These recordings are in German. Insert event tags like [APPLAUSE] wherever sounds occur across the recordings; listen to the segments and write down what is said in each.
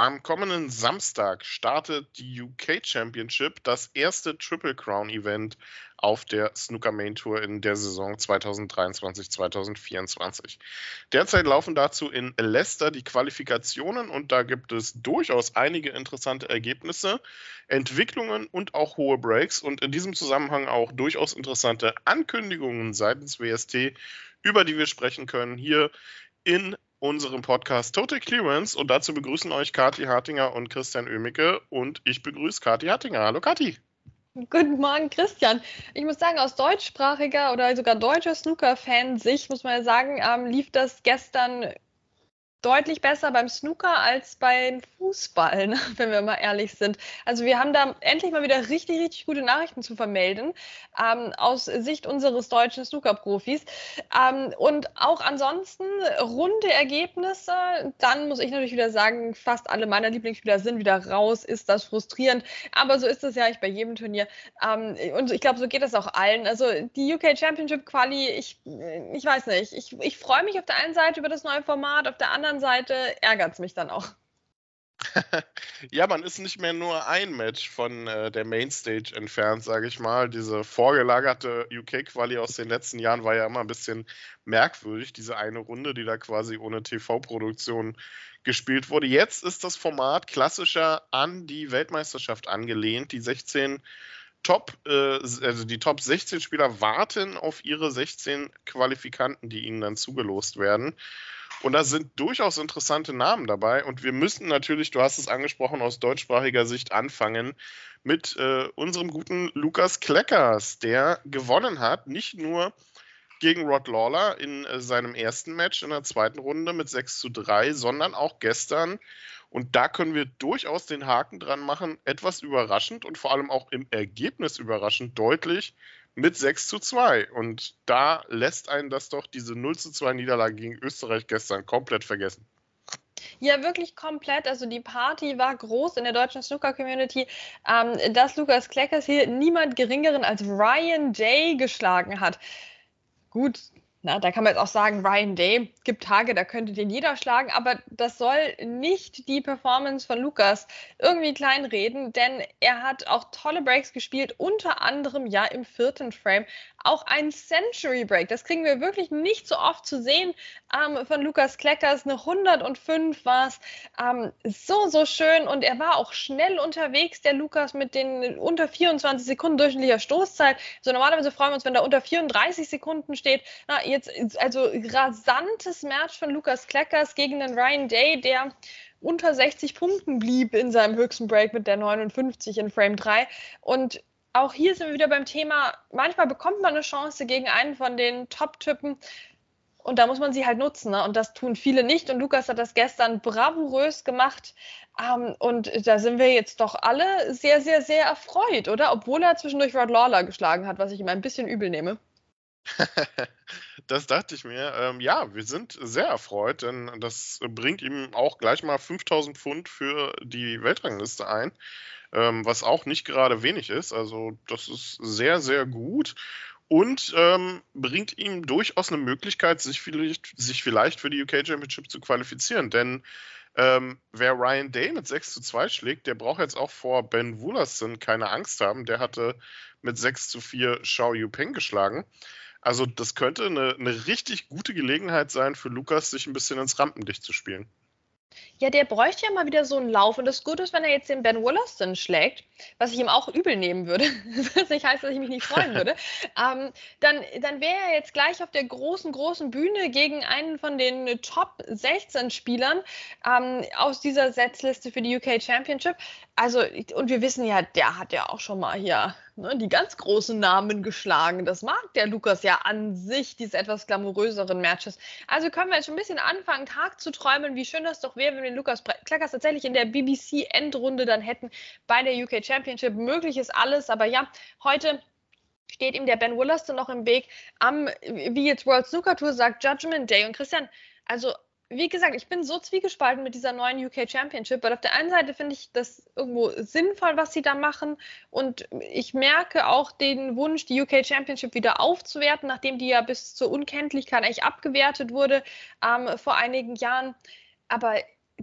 Am kommenden Samstag startet die UK Championship, das erste Triple Crown Event auf der Snooker Main Tour in der Saison 2023-2024. Derzeit laufen dazu in Leicester die Qualifikationen und da gibt es durchaus einige interessante Ergebnisse, Entwicklungen und auch hohe Breaks und in diesem Zusammenhang auch durchaus interessante Ankündigungen seitens WST, über die wir sprechen können hier in unserem Podcast Total Clearance und dazu begrüßen euch Kathi Hartinger und Christian Oemicke und ich begrüße Kathi Hartinger. Hallo Kathi. Guten Morgen, Christian. Ich muss sagen, aus deutschsprachiger oder sogar deutscher Snooker-Fan-Sicht muss man ja sagen, ähm, lief das gestern deutlich besser beim Snooker als beim Fußball, ne? [LAUGHS] wenn wir mal ehrlich sind. Also wir haben da endlich mal wieder richtig, richtig gute Nachrichten zu vermelden ähm, aus Sicht unseres deutschen Snooker-Profis. Ähm, und auch ansonsten runde Ergebnisse. Dann muss ich natürlich wieder sagen, fast alle meiner Lieblingsspieler sind wieder raus. Ist das frustrierend? Aber so ist es ja eigentlich bei jedem Turnier. Ähm, und ich glaube, so geht es auch allen. Also die UK Championship Quali, ich, ich weiß nicht. Ich, ich freue mich auf der einen Seite über das neue Format, auf der anderen anderen Seite ärgert es mich dann auch. [LAUGHS] ja, man ist nicht mehr nur ein Match von äh, der Mainstage entfernt, sage ich mal. Diese vorgelagerte UK-Quali aus den letzten Jahren war ja immer ein bisschen merkwürdig, diese eine Runde, die da quasi ohne TV-Produktion gespielt wurde. Jetzt ist das Format klassischer an die Weltmeisterschaft angelehnt. Die 16 Top, äh, also die Top 16 Spieler warten auf ihre 16 Qualifikanten, die ihnen dann zugelost werden. Und da sind durchaus interessante Namen dabei. Und wir müssen natürlich, du hast es angesprochen, aus deutschsprachiger Sicht anfangen mit äh, unserem guten Lukas Kleckers, der gewonnen hat, nicht nur gegen Rod Lawler in äh, seinem ersten Match in der zweiten Runde mit 6 zu 3, sondern auch gestern. Und da können wir durchaus den Haken dran machen, etwas überraschend und vor allem auch im Ergebnis überraschend deutlich mit 6 zu 2. Und da lässt einen das doch diese 0 zu 2 Niederlage gegen Österreich gestern komplett vergessen. Ja, wirklich komplett. Also die Party war groß in der deutschen Snooker-Community, ähm, dass Lukas Kleckers hier niemand Geringeren als Ryan Day geschlagen hat. Gut, na, da kann man jetzt auch sagen, Ryan Day gibt Tage, da könnte den jeder schlagen, aber das soll nicht die Performance von Lukas irgendwie kleinreden, denn er hat auch tolle Breaks gespielt, unter anderem ja im vierten Frame auch ein Century Break. Das kriegen wir wirklich nicht so oft zu sehen ähm, von Lukas Kleckers. Eine 105 war es. Ähm, so, so schön und er war auch schnell unterwegs, der Lukas mit den unter 24 Sekunden durchschnittlicher Stoßzeit. So normalerweise freuen wir uns, wenn da unter 34 Sekunden steht. Na, jetzt also rasantes Match von Lukas Kleckers gegen den Ryan Day, der unter 60 Punkten blieb in seinem höchsten Break mit der 59 in Frame 3. Und auch hier sind wir wieder beim Thema, manchmal bekommt man eine Chance gegen einen von den Top-Typen und da muss man sie halt nutzen. Ne? Und das tun viele nicht. Und Lukas hat das gestern bravourös gemacht. Ähm, und da sind wir jetzt doch alle sehr, sehr, sehr erfreut, oder? Obwohl er zwischendurch Rod Lawler geschlagen hat, was ich ihm ein bisschen übel nehme. [LAUGHS] das dachte ich mir. Ähm, ja, wir sind sehr erfreut, denn das bringt ihm auch gleich mal 5000 Pfund für die Weltrangliste ein, ähm, was auch nicht gerade wenig ist. Also, das ist sehr, sehr gut und ähm, bringt ihm durchaus eine Möglichkeit, sich vielleicht, sich vielleicht für die UK Championship zu qualifizieren. Denn ähm, wer Ryan Day mit 6 zu 2 schlägt, der braucht jetzt auch vor Ben Woolerson keine Angst haben. Der hatte mit 6 zu 4 Xiao Yupeng geschlagen. Also das könnte eine, eine richtig gute Gelegenheit sein für Lukas, sich ein bisschen ins Rampenlicht zu spielen. Ja, der bräuchte ja mal wieder so einen Lauf. Und das Gute ist, wenn er jetzt den Ben Wollaston schlägt, was ich ihm auch übel nehmen würde, [LAUGHS] was nicht heißt, dass ich mich nicht freuen würde, [LAUGHS] ähm, dann, dann wäre er jetzt gleich auf der großen, großen Bühne gegen einen von den Top 16 Spielern ähm, aus dieser Setzliste für die UK Championship. Also, und wir wissen ja, der hat ja auch schon mal hier ne, die ganz großen Namen geschlagen. Das mag der Lukas ja an sich, diese etwas glamouröseren Matches. Also können wir jetzt schon ein bisschen anfangen, Tag zu träumen, wie schön das doch wäre, wenn wir den Lukas Kleckers tatsächlich in der BBC-Endrunde dann hätten bei der UK Championship. Möglich ist alles, aber ja, heute steht ihm der Ben Wollaston noch im Weg am, wie jetzt World Snooker Tour sagt, Judgment Day. Und Christian, also wie gesagt, ich bin so zwiegespalten mit dieser neuen UK Championship, weil auf der einen Seite finde ich das irgendwo sinnvoll, was sie da machen. Und ich merke auch den Wunsch, die UK Championship wieder aufzuwerten, nachdem die ja bis zur Unkenntlichkeit eigentlich abgewertet wurde ähm, vor einigen Jahren. Aber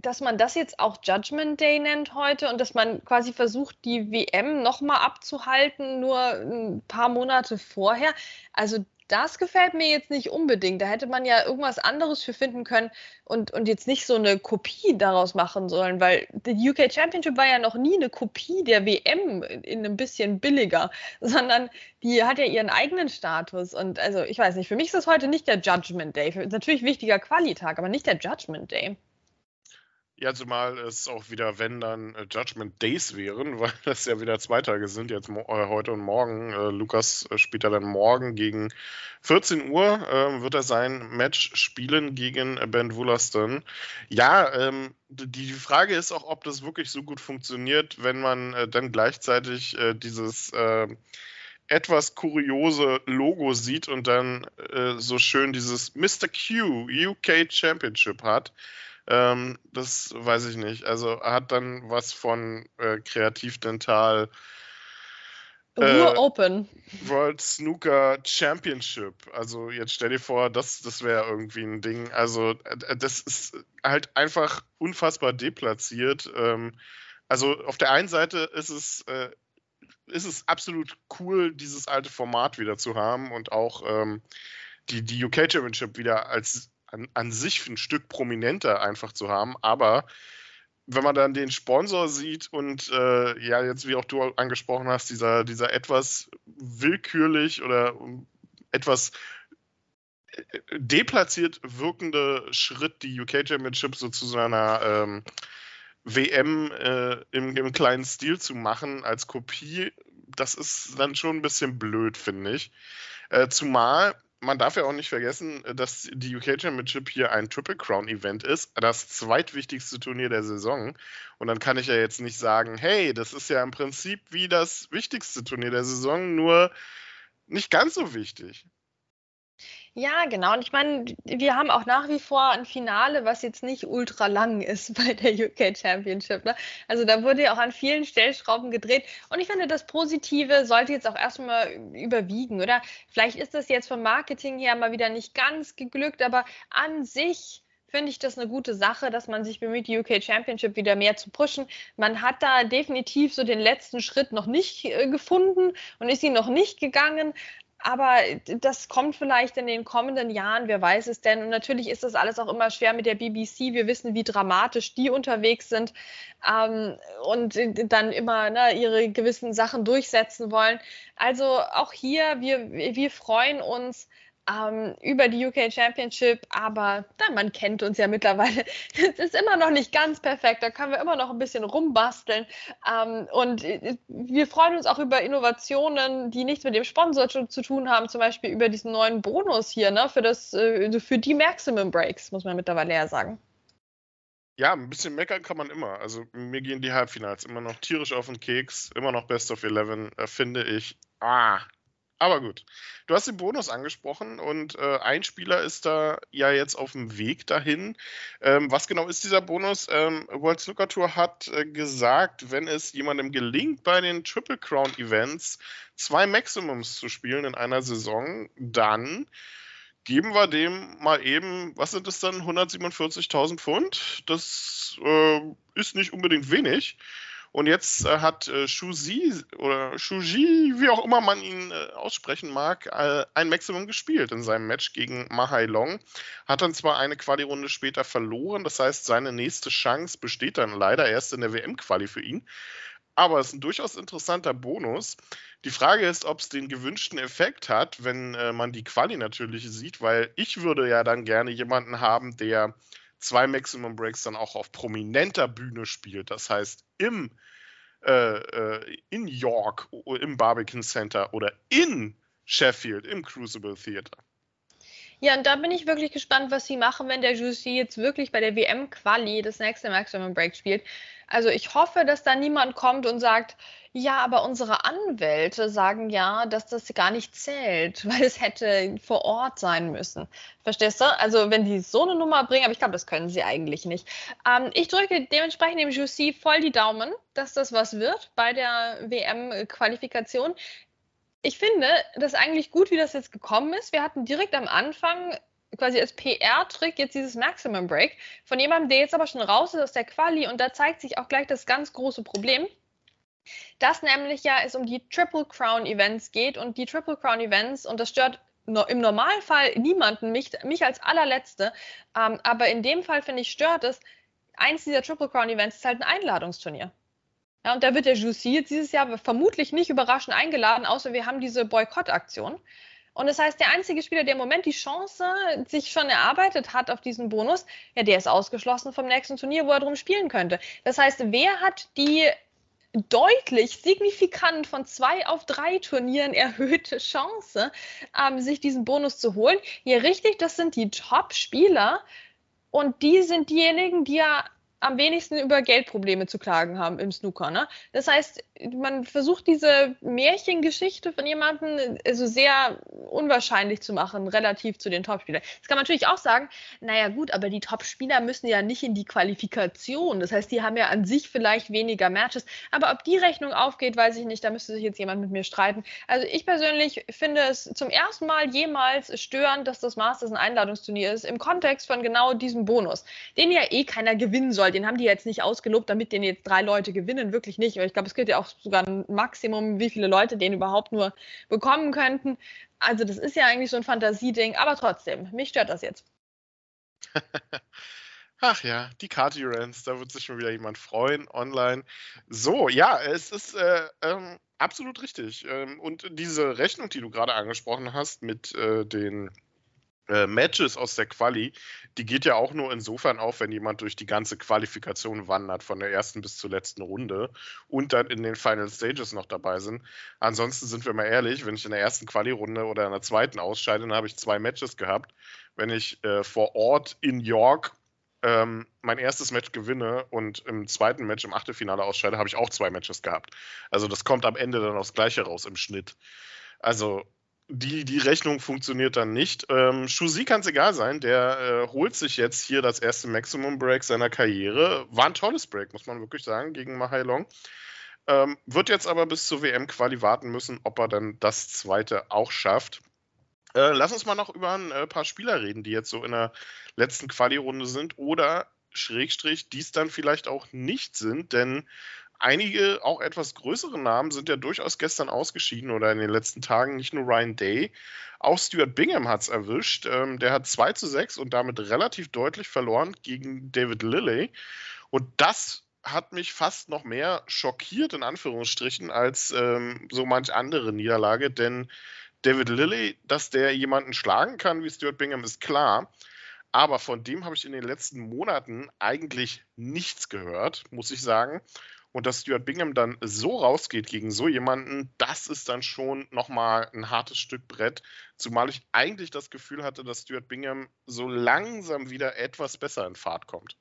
dass man das jetzt auch Judgment Day nennt heute und dass man quasi versucht, die WM nochmal abzuhalten, nur ein paar Monate vorher. Also das gefällt mir jetzt nicht unbedingt. Da hätte man ja irgendwas anderes für finden können und, und jetzt nicht so eine Kopie daraus machen sollen, weil die UK Championship war ja noch nie eine Kopie der WM in einem bisschen billiger, [LAUGHS] sondern die hat ja ihren eigenen Status. Und also, ich weiß nicht, für mich ist das heute nicht der Judgment Day. Natürlich wichtiger Qualitag, aber nicht der Judgment Day. Ja, zumal es auch wieder, wenn dann äh, Judgment Days wären, [LAUGHS] weil das ja wieder zwei Tage sind, jetzt äh, heute und morgen. Äh, Lukas äh, spielt ja dann morgen gegen 14 Uhr, äh, wird er sein Match spielen gegen Ben Wollaston. Ja, ähm, die Frage ist auch, ob das wirklich so gut funktioniert, wenn man äh, dann gleichzeitig dieses etwas kuriose Logo sieht und dann so schön dieses Mr. Q UK Championship hat. Ähm, das weiß ich nicht. Also er hat dann was von äh, Kreativdental. Äh, Open. World Snooker Championship. Also jetzt stell dir vor, das, das wäre irgendwie ein Ding. Also äh, das ist halt einfach unfassbar deplatziert. Ähm, also auf der einen Seite ist es, äh, ist es absolut cool, dieses alte Format wieder zu haben und auch ähm, die, die UK Championship wieder als an, an sich ein Stück prominenter einfach zu haben. Aber wenn man dann den Sponsor sieht und äh, ja, jetzt wie auch du angesprochen hast, dieser, dieser etwas willkürlich oder etwas äh, deplatziert wirkende Schritt, die UK Championship so zu seiner ähm, WM äh, im, im, kleinen Stil zu machen als Kopie, das ist dann schon ein bisschen blöd, finde ich. Äh, zumal man darf ja auch nicht vergessen, dass die UK Championship hier ein Triple Crown Event ist, das zweitwichtigste Turnier der Saison. Und dann kann ich ja jetzt nicht sagen, hey, das ist ja im Prinzip wie das wichtigste Turnier der Saison, nur nicht ganz so wichtig. Ja, genau. Und ich meine, wir haben auch nach wie vor ein Finale, was jetzt nicht ultra lang ist [LAUGHS] bei der UK Championship. Ne? Also da wurde ja auch an vielen Stellschrauben gedreht. Und ich finde, das Positive sollte jetzt auch erstmal überwiegen, oder? Vielleicht ist das jetzt vom Marketing her mal wieder nicht ganz geglückt, aber an sich finde ich das eine gute Sache, dass man sich bemüht, die UK Championship wieder mehr zu pushen. Man hat da definitiv so den letzten Schritt noch nicht äh, gefunden und ist ihn noch nicht gegangen. Aber das kommt vielleicht in den kommenden Jahren, wer weiß es denn. Und natürlich ist das alles auch immer schwer mit der BBC. Wir wissen, wie dramatisch die unterwegs sind ähm, und dann immer ne, ihre gewissen Sachen durchsetzen wollen. Also auch hier, wir, wir freuen uns ähm, über die UK Championship, aber na, man kennt uns ja mittlerweile. [LAUGHS] Es ist immer noch nicht ganz perfekt, da können wir immer noch ein bisschen rumbasteln. Ähm, und äh, wir freuen uns auch über Innovationen, die nichts mit dem Sponsor zu, tun haben, zum Beispiel über diesen neuen Bonus hier, ne, für, das, äh, für die Maximum Breaks, muss man mittlerweile ja sagen. Ja, ein bisschen meckern kann man immer. Also mir gehen die Halbfinals immer noch tierisch auf den Keks, immer noch Best of Eleven, äh, finde ich. Ah, aber gut. Du hast den Bonus angesprochen und äh, ein Spieler ist da ja jetzt auf dem Weg dahin. Ähm, was genau ist dieser Bonus? Ähm, World Snooker Tour hat äh, gesagt, wenn es jemandem gelingt, bei den Triple Crown Events zwei Maximums zu spielen in einer Saison, dann geben wir dem mal eben, was sind das dann, 147.000 Pfund? Das äh, ist nicht unbedingt wenig. Und jetzt äh, hat äh, Shuzi oder Shuji, wie auch immer man ihn äh, aussprechen mag, äh, ein Maximum gespielt in seinem Match gegen Mahai Long. Hat dann zwar eine Quali-Runde später verloren, das heißt, seine nächste Chance besteht dann leider erst in der WM-Quali für ihn. Aber es ist ein durchaus interessanter Bonus. Die Frage ist, ob es den gewünschten Effekt hat, wenn äh, man die Quali natürlich sieht, weil ich würde ja dann gerne jemanden haben, der zwei Maximum Breaks dann auch auf prominenter Bühne spielt. Das heißt, im äh, äh, in York, im Barbican Center oder in Sheffield, im Crucible Theater. Ja, und da bin ich wirklich gespannt, was sie machen, wenn der Jussi jetzt wirklich bei der WM-Quali das nächste Maximum Break spielt. Also ich hoffe, dass da niemand kommt und sagt, Ja, aber unsere Anwälte sagen ja, dass das gar nicht zählt, [LAUGHS] weil es hätte vor Ort sein müssen. Verstehst du? Also wenn die so eine Nummer bringen, aber ich glaube, das können sie eigentlich nicht. Ähm, ich drücke dementsprechend dem Jussi voll die Daumen, dass das was wird bei der WM-Qualifikation. Ich finde das eigentlich gut, wie das jetzt gekommen ist. Wir hatten direkt am Anfang quasi als PR-Trick jetzt dieses Maximum Break von jemandem, der jetzt aber schon raus ist aus der Quali und da zeigt sich auch gleich das ganz große Problem dass nämlich ja es um die Triple Crown Events geht und die Triple Crown Events, und das stört im Normalfall niemanden, mich, mich als allerletzte, ähm, aber in dem Fall finde ich stört es, eins dieser Triple Crown Events ist halt ein Einladungsturnier. Ja, und da wird der Juicy jetzt dieses Jahr vermutlich nicht überraschend eingeladen, außer wir haben diese Boykott-Aktion. Und das heißt, der einzige Spieler, der im Moment die Chance sich schon erarbeitet hat auf diesen Bonus, ja, der ist ausgeschlossen vom nächsten Turnier, wo er drum spielen könnte. Das heißt, wer hat die deutlich, signifikant von zwei auf drei Turnieren erhöhte Chance, ähm, sich diesen Bonus zu holen. Hier richtig, das sind die Top-Spieler und die sind diejenigen, die ja am wenigsten über Geldprobleme zu klagen haben im Snooker. Ne? Das heißt, man versucht diese Märchengeschichte von jemandem also sehr unwahrscheinlich zu machen, relativ zu den Topspielern. Das kann man natürlich auch sagen, naja gut, aber die Topspieler müssen ja nicht in die Qualifikation. Das heißt, die haben ja an sich vielleicht weniger Matches. Aber ob die Rechnung aufgeht, weiß ich nicht. Da müsste sich jetzt jemand mit mir streiten. Also ich persönlich finde es zum ersten Mal jemals störend, dass das Masters ein Einladungsturnier ist, im Kontext von genau diesem Bonus, den ja eh keiner gewinnen soll. Den haben die jetzt nicht ausgelobt, damit den jetzt drei Leute gewinnen. Wirklich nicht. Aber ich glaube, es gilt ja auch sogar ein Maximum, wie viele Leute den überhaupt nur bekommen könnten. Also das ist ja eigentlich so ein Fantasieding, aber trotzdem, mich stört das jetzt. [LAUGHS] Ach ja, die Kati Rants, da wird sich schon wieder jemand freuen online. So, ja, es ist äh, ähm, absolut richtig. Ähm, und diese Rechnung, die du gerade angesprochen hast mit äh, den äh, Matches aus der Quali, die geht ja auch nur insofern auf, wenn jemand durch die ganze Qualifikation wandert, von der ersten bis zur letzten Runde und dann in den Final Stages noch dabei sind. Ansonsten sind wir mal ehrlich, wenn ich in der ersten Quali-Runde oder in der zweiten ausscheide, dann habe ich zwei Matches gehabt. Wenn ich äh, vor Ort in York ähm, mein erstes Match gewinne und im zweiten Match im Achtelfinale ausscheide, habe ich auch zwei Matches gehabt. Also das kommt am Ende dann aufs Gleiche raus im Schnitt. Also die, die Rechnung funktioniert dann nicht. Ähm, Shuzi kann es egal sein, der äh, holt sich jetzt hier das erste Maximum Break seiner Karriere. War ein tolles Break, muss man wirklich sagen, gegen Mahai Long. Ähm, wird jetzt aber bis zur WM-Quali warten müssen, ob er dann das zweite auch schafft. Äh, lass uns mal noch über ein äh, paar Spieler reden, die jetzt so in der letzten Quali-Runde sind oder Schrägstrich, dies dann vielleicht auch nicht sind, denn einige auch etwas größere Namen sind ja durchaus gestern ausgeschieden oder in den letzten Tagen. Nicht nur Ryan Day, auch Stuart Bingham hat es erwischt. Ähm, der hat 2 zu 6 und damit relativ deutlich verloren gegen David Lilley. Und das hat mich fast noch mehr schockiert, in Anführungsstrichen, als ähm, so manch andere Niederlage. Denn David Lilley, dass der jemanden schlagen kann wie Stuart Bingham, ist klar. Aber von dem habe ich in den letzten Monaten eigentlich nichts gehört, muss ich sagen. Und dass Stuart Bingham dann so rausgeht gegen so jemanden, das ist dann schon nochmal ein hartes Stück Brett. Zumal ich eigentlich das Gefühl hatte, dass Stuart Bingham so langsam wieder etwas besser in Fahrt kommt.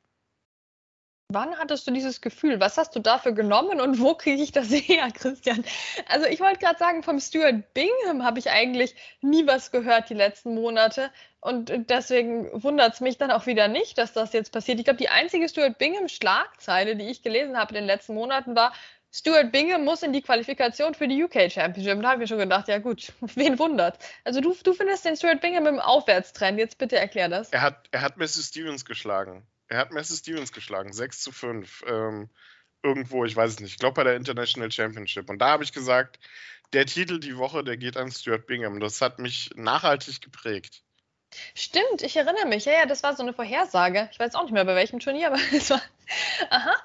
Wann hattest du dieses Gefühl? Was hast du dafür genommen und wo kriege ich das [LAUGHS] her, Christian? Also ich wollte gerade sagen, vom Stuart Bingham habe ich eigentlich nie was gehört die letzten Monate. Und deswegen wundert es mich dann auch wieder nicht, dass das jetzt passiert. Ich glaube, die einzige Stuart Bingham-Schlagzeile, die ich gelesen habe in den letzten Monaten, war, Stuart Bingham muss in die Qualifikation für die UK Championship. Da habe ich mir schon gedacht, ja gut, [LAUGHS] wen wundert. Also du, du findest den Stuart Bingham im Aufwärtstrend. Jetzt bitte erklär das. Er hat, er hat Messi Stevens geschlagen. Er hat Messi Stevens geschlagen, 6 zu 5. Ähm, irgendwo, ich weiß es nicht. Ich glaube bei der International Championship. Und da habe ich gesagt, der Titel die Woche, der geht an Stuart Bingham. Das hat mich nachhaltig geprägt. Stimmt, ich erinnere mich. Ja, ja, das war so eine Vorhersage. Ich weiß auch nicht mehr bei welchem Turnier, aber [LAUGHS] es war. [LAUGHS] Aha,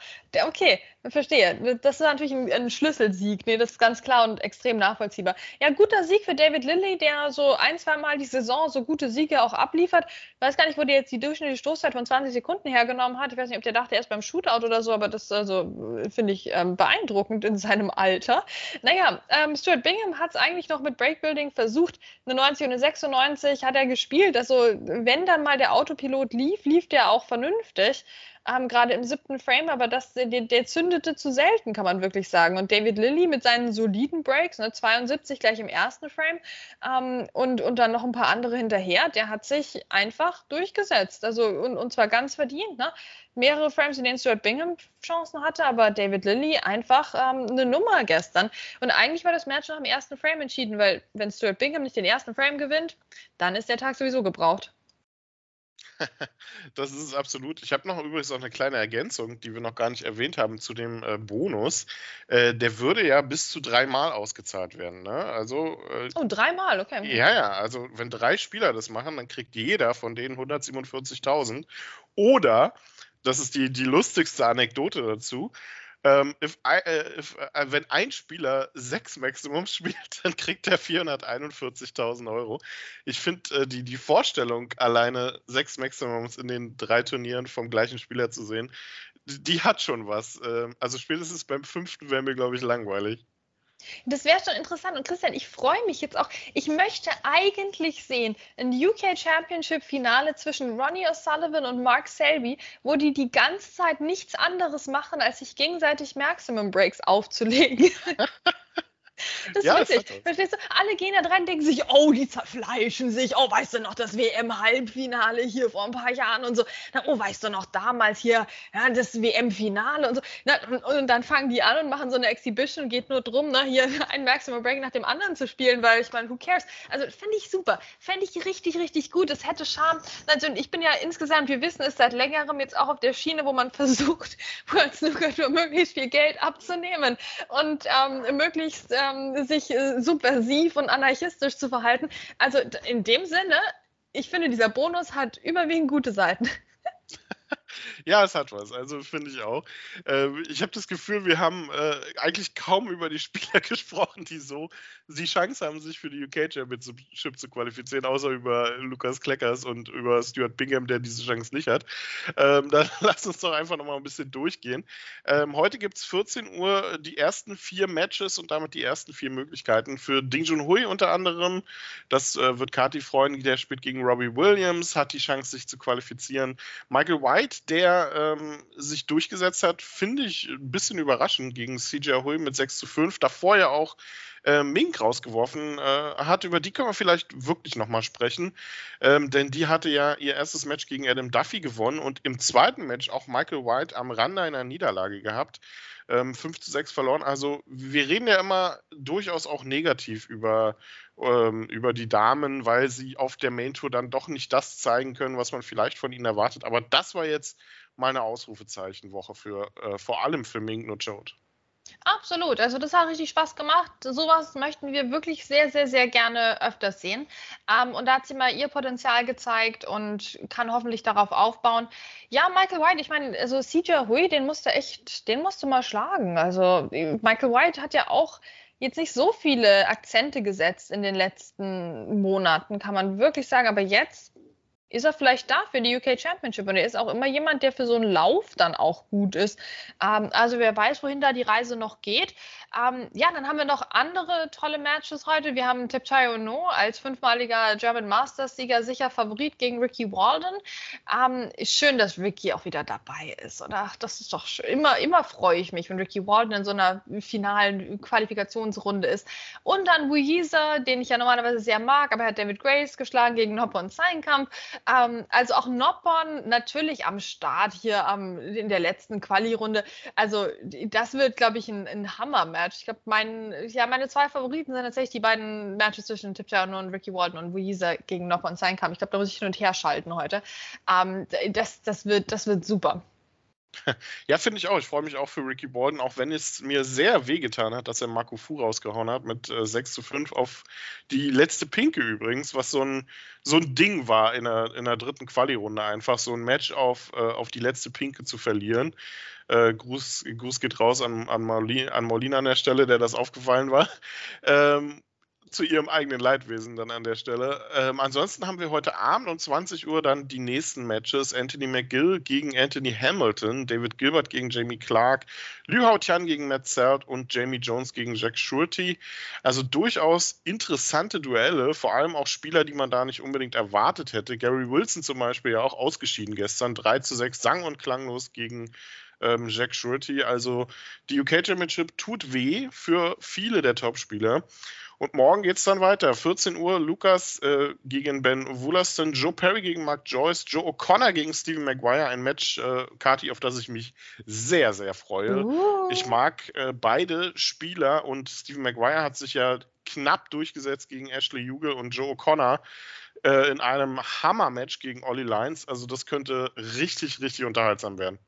okay, verstehe. Das ist natürlich ein, ein, Schlüsselsieg. Nee, das ist ganz klar und extrem nachvollziehbar. Ja, guter Sieg für David Lilly, der so ein, zwei Mal die Saison so gute Siege auch abliefert. Ich weiß gar nicht, wo der jetzt die durchschnittliche Stoßzeit von 20 Sekunden hergenommen hat. Ich weiß nicht, ob der dachte, er ist beim Shootout oder so, aber das also, finde ich ähm, beeindruckend in seinem Alter. Naja, ähm, Stuart Bingham hat es eigentlich noch mit Breakbuilding versucht. Eine 90 und eine 96 hat er gespielt. Also, wenn dann mal der Autopilot lief, lief der auch vernünftig. Ähm, gerade im siebten Frame, aber das, der, der, zündete zu selten, kann man wirklich sagen. Und David Lilly mit seinen soliden Breaks, ne, 72 gleich im ersten Frame ähm, und, und dann noch ein paar andere hinterher, der hat sich einfach durchgesetzt. Also und, und zwar ganz verdient. Ne? Mehrere Frames, in denen Stuart Bingham Chancen hatte, aber David Lilly einfach ähm, eine Nummer gestern. Und eigentlich war das Match noch im ersten Frame entschieden, weil wenn Stuart Bingham nicht den ersten Frame gewinnt, dann ist der Tag sowieso gebraucht. [LAUGHS] das ist es absolut. Ich habe noch übrigens auch eine kleine Ergänzung, die wir noch gar nicht erwähnt haben zu dem äh, Bonus. Äh, der würde ja bis zu dreimal ausgezahlt werden. Ne? Also, äh, oh, dreimal, okay. Ja, ja. Also, wenn drei Spieler das machen, dann kriegt jeder von denen 147.000. Oder, das ist die, die lustigste Anekdote dazu, ähm, if I, äh, if, äh, wenn ein Spieler sechs Maximums spielt, [LAUGHS] dann kriegt er 441.000 Euro. Ich finde äh, die, die Vorstellung, alleine sechs Maximums in den drei Turnieren vom gleichen Spieler zu sehen, die, die hat schon was. Ähm, also spätestens beim fünften wäre mir, glaube ich, langweilig. Das wäre schon interessant. Und Christian, ich freue mich jetzt auch. Ich möchte eigentlich sehen ein UK Championship Finale zwischen Ronnie O'Sullivan und Mark Selby, wo die die ganze Zeit nichts anderes machen, als sich gegenseitig Maximum Breaks aufzulegen. [LAUGHS] Das ist ja, witzig. Verstehst du? Alle gehen da dran und denken sich, oh, die zerfleischen sich. Oh, weißt du noch, das WM-Halbfinale hier vor ein paar Jahren und so. Na, oh, weißt du noch, damals hier ja, das WM-Finale und so. Na, und, und, dann fangen die an und machen so eine Exhibition und geht nur drum, ne, hier [LAUGHS] ein Maximum Break nach dem anderen zu spielen, weil ich meine, who cares? Also, fände ich super. Fände ich richtig, richtig gut. Es hätte Charme. Also, ich bin ja insgesamt, wir wissen es seit längerem jetzt auch auf der Schiene, wo man [LAUGHS] versucht, World Snooker möglichst viel Geld abzunehmen und ähm, möglichst ähm, sich äh, subversiv und anarchistisch zu verhalten. Also in dem Sinne, ich finde, dieser Bonus hat überwiegend gute Seiten. Ja, es hat was. Also finde ich auch. Äh, ich habe das Gefühl, wir haben äh, eigentlich kaum über die [LAUGHS] Spieler gesprochen, die so die Chance haben, sich für die UK Championship zu qualifizieren, außer über Lukas Kleckers und über Stuart Bingham, der diese Chance nicht hat. Ähm, [LAUGHS] dann lass uns doch einfach nochmal ein bisschen durchgehen. Ähm, heute gibt es 14 Uhr die ersten vier Matches und damit die ersten vier Möglichkeiten für Ding Junhui unter anderem. Das äh, wird Kati freuen, der spielt gegen Robbie Williams, hat die Chance, sich zu qualifizieren. Michael White, der ähm, sich durchgesetzt hat, finde ich ein bisschen überraschend gegen CJ Hui mit 6 zu 5. Davor ja auch äh, Mink rausgeworfen äh, hat. Über die können wir vielleicht wirklich nochmal sprechen, ähm, denn die hatte ja ihr erstes Match gegen Adam Duffy gewonnen und im zweiten Match auch Michael White am Rande einer Niederlage gehabt. Ähm, 5 zu 6 verloren. Also wir reden ja immer durchaus auch negativ über, ähm, über die Damen, weil sie auf der Main Tour dann doch nicht das zeigen können, was man vielleicht von ihnen erwartet. Aber das war jetzt meine Ausrufezeichenwoche für äh, vor allem für Mink Nutschot. Absolut. Also das hat richtig Spaß gemacht. Sowas möchten wir wirklich sehr, sehr, sehr gerne öfters sehen. Ähm, und da hat sie mal ihr Potenzial gezeigt und kann hoffentlich darauf aufbauen. Ja, Michael White, ich meine, also CJ Hui, den musste echt, den musste mal schlagen. Also Michael White hat ja auch jetzt nicht so viele Akzente gesetzt in den letzten Monaten, kann man wirklich sagen. Aber jetzt ist er vielleicht da für die UK Championship und er ist auch immer jemand, der für so einen Lauf dann auch gut ist. Ähm, also wer weiß, wohin da die Reise noch geht. Ähm, ja, dann haben wir noch andere tolle Matches heute. Wir haben Tepchai Ono als fünfmaliger German Masters-Sieger sicher Favorit gegen Ricky Walden. Ähm, schön, dass Ricky auch wieder dabei ist, oder? Das ist doch schön. Immer, immer freue ich mich, wenn Ricky Walden in so einer finalen Qualifikationsrunde ist. Und dann Wuyiza, den ich ja normalerweise sehr mag, aber er hat David Grace geschlagen gegen Noppon Seinkamp. Ähm, also auch Noppon natürlich am Start hier ähm, in der letzten Quali-Runde. Also das wird, glaube ich, ein, ein Hammer-Match. Match. Ich glaube, mein, ja, meine zwei Favoriten sind tatsächlich die beiden Matches zwischen Tiptoe und Ricky Walton und Louisa gegen Nopper und Seinkam. Ich glaube, da muss ich hin und her schalten heute. Ähm, das, das, wird, das wird super. [LAUGHS] Ja, finde ich auch. Ich freue mich auch für Ricky Baldwin, auch wenn es mir sehr wehgetan hat, dass er Marco Fu rausgehauen hat mit äh, 6 zu 5 auf die letzte Pinke übrigens, was so ein, so ein Ding war in der, in der dritten Quali-Runde, einfach so ein Match auf, äh, auf die letzte Pinke zu verlieren. Äh, Gruß, Gruß geht raus an, an, Maulina, an Maulina an der Stelle, der das aufgefallen war. [LAUGHS] Ähm, zu ihrem eigenen Leidwesen dann an der Stelle. Ähm, ansonsten haben wir heute Abend um 20 Uhr dann die nächsten Matches. Anthony McGill gegen Anthony Hamilton, David Gilbert gegen Jamie Clark, Liu Hao Tian gegen Matt Zert und Jamie Jones gegen Jack Shurty. Also durchaus interessante Duelle, vor allem auch Spieler, die man da nicht unbedingt erwartet hätte. Gary Wilson zum Beispiel ja auch ausgeschieden gestern, 3 zu 6 sang- und klanglos gegen ähm, Jack Shurty. Also die UK Championship tut weh für viele der Topspieler. Und morgen geht es dann weiter. 14 Uhr Lukas äh, gegen Ben Woolaston, Joe Perry gegen Mark Joyce, Joe O'Connor gegen Stephen Maguire. Ein Match, äh, Kati, auf das ich mich sehr, sehr freue. Uh. Ich mag äh, beide Spieler und Stephen Maguire hat sich ja knapp durchgesetzt gegen Ashley Hugel und Joe O'Connor äh, in einem Hammer-Match gegen Ollie Lyons. Also das könnte richtig, richtig unterhaltsam werden.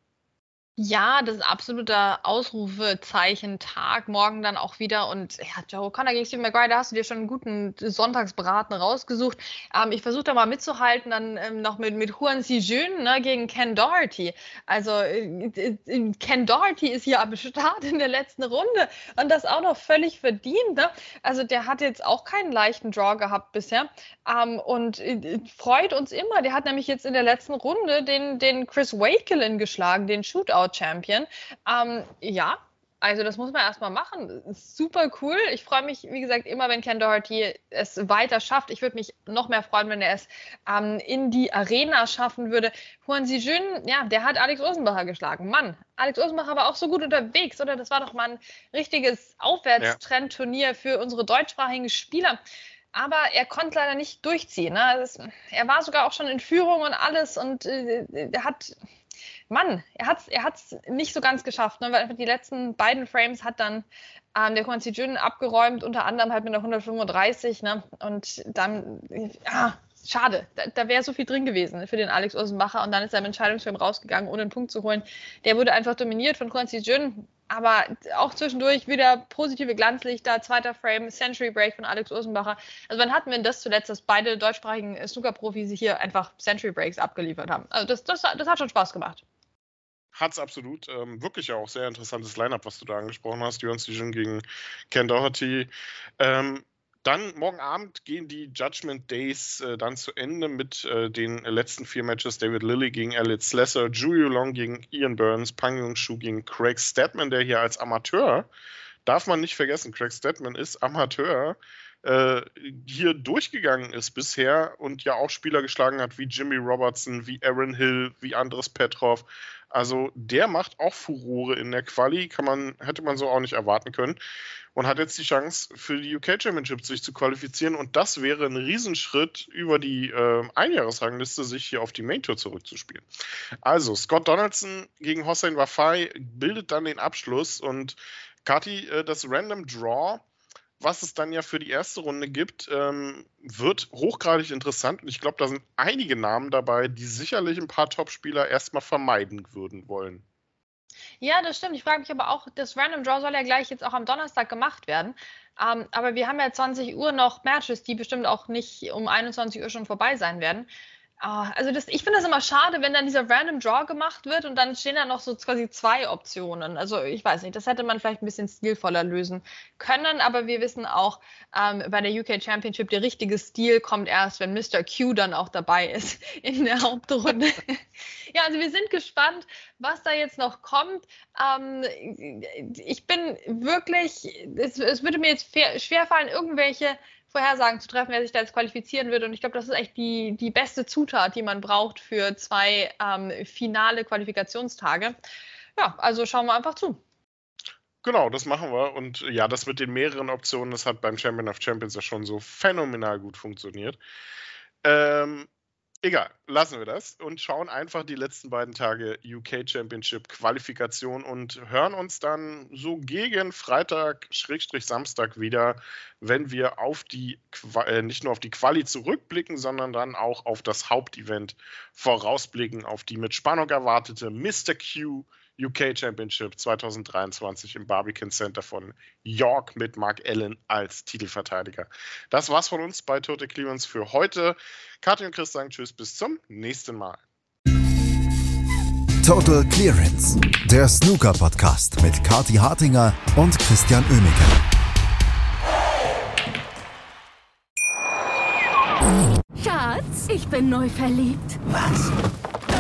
Ja, das ist absoluter Ausrufezeichen-Tag. Morgen dann auch wieder. Und ja, Joe Connor gegen Steve McGuire, da hast du dir schon einen guten Sonntagsbraten rausgesucht. Ähm, ich versuche da mal mitzuhalten, dann ähm, noch mit, mit Huan Si Jun ne, gegen Ken Doherty. Also äh, äh, Ken Doherty ist hier am Start in der letzten Runde und das auch noch völlig verdient. Ne? Also der hat jetzt auch keinen leichten Draw gehabt bisher ähm, und äh, freut uns immer. Der hat nämlich jetzt in der letzten Runde den, den Chris Wakelin geschlagen, den Shootout. Champion. Ähm, ja, also das muss man erstmal machen. Super cool. Ich freue mich, wie gesagt, immer, wenn Ken Doherty es weiter schafft. Ich würde mich noch mehr freuen, wenn er es ähm, in die Arena schaffen würde. Huan Jun, ja, der hat Alex Osenbacher geschlagen. Mann, Alex Osenbacher war auch so gut unterwegs, oder? Das war doch mal ein richtiges Aufwärtstrendturnier ja. für unsere deutschsprachigen Spieler. Aber er konnte leider nicht durchziehen. Ne? Das, er war sogar auch schon in Führung und alles und äh, er hat Mann, er hat es er hat's nicht so ganz geschafft, ne? weil einfach die letzten beiden Frames hat dann ähm, der Quincy Jun abgeräumt, unter anderem halt mit einer 135. Ne? Und dann, ja, schade, da, da wäre so viel drin gewesen für den Alex Osenbacher und dann ist er im Entscheidungsfilm rausgegangen, ohne einen Punkt zu holen. Der wurde einfach dominiert von Quincy Jun, aber auch zwischendurch wieder positive Glanzlichter, zweiter Frame, Century Break von Alex Osenbacher. Also wann hatten wir denn das zuletzt, dass beide deutschsprachigen Snooker-Profis hier einfach Century Breaks abgeliefert haben? Also das, das, das hat schon Spaß gemacht. Hat es absolut. Ähm, wirklich auch sehr interessantes Line-Up, was du da angesprochen hast. Johann Stijun gegen Ken Doherty. Ähm, dann morgen Abend gehen die Judgment Days äh, dann zu Ende mit äh, den letzten vier Matches. David Lilly gegen Elliot Slesser, Julio Long gegen Ian Burns, Pang Yong Shu gegen Craig Stedman, der hier als Amateur, darf man nicht vergessen, Craig Stedman ist Amateur, äh, hier durchgegangen ist bisher und ja auch Spieler geschlagen hat wie Jimmy Robertson, wie Aaron Hill, wie Andres Petrov. Also der macht auch Furore in der Quali, kann man, hätte man so auch nicht erwarten können. Und hat jetzt die Chance für die UK Championship sich zu qualifizieren. Und das wäre ein Riesenschritt über die äh, Einjahresrangliste, sich hier auf die Main Tour zurückzuspielen. Also, Scott Donaldson gegen Hossein Wafai bildet dann den Abschluss. Und Kati, äh, das Random Draw was es dann ja für die erste Runde gibt, ähm, wird hochgradig interessant. Und ich glaube, da sind einige Namen dabei, die sicherlich ein paar Topspieler erstmal vermeiden würden wollen. Ja, das stimmt. Ich frage mich aber auch, das Random Draw soll ja gleich jetzt auch am Donnerstag gemacht werden. Ähm, aber wir haben ja 20 Uhr noch Matches, die bestimmt auch nicht um 21 Uhr schon vorbei sein werden. Ah, also das, ich finde das immer schade, wenn dann dieser Random Draw gemacht wird und dann stehen da noch so quasi zwei Optionen. Also ich weiß nicht, das hätte man vielleicht ein bisschen stilvoller lösen können, aber wir wissen auch, ähm, bei der UK Championship, der richtige Stil kommt erst, wenn Mr. Q dann auch dabei ist [LAUGHS] in der Hauptrunde. ja, also wir sind gespannt, was da jetzt noch kommt. Ähm, ich bin wirklich, es, es würde mir jetzt schwerfallen, irgendwelche Vorhersagen zu treffen, wer sich da jetzt qualifizieren wird. Und ich glaube, das ist echt die, die beste Zutat, die man braucht für zwei ähm, finale Qualifikationstage. Ja, also schauen wir einfach zu. Genau, das machen wir. Und ja, das mit den mehreren Optionen, das hat beim Champion of Champions ja schon so phänomenal gut funktioniert. Ähm, Egal, lassen wir das und schauen einfach die letzten beiden Tage UK Championship Qualifikation und hören uns dann so gegen Freitag, Schrägstrich Samstag wieder, wenn wir auf die, äh, nicht nur auf die Quali zurückblicken, sondern dann auch auf das Hauptevent vorausblicken, auf die mit Spannung erwartete Mr. Q UK Championship 2023 im Barbican Center von York mit Mark Allen als Titelverteidiger. Das war's von uns bei Total Clearance für heute. Katja und Chris sagen Tschüss, bis zum nächsten Mal. Total Clearance, der Snooker-Podcast mit Kati Hartinger und Christian Oemeke. Schatz, ich bin neu verliebt. Was?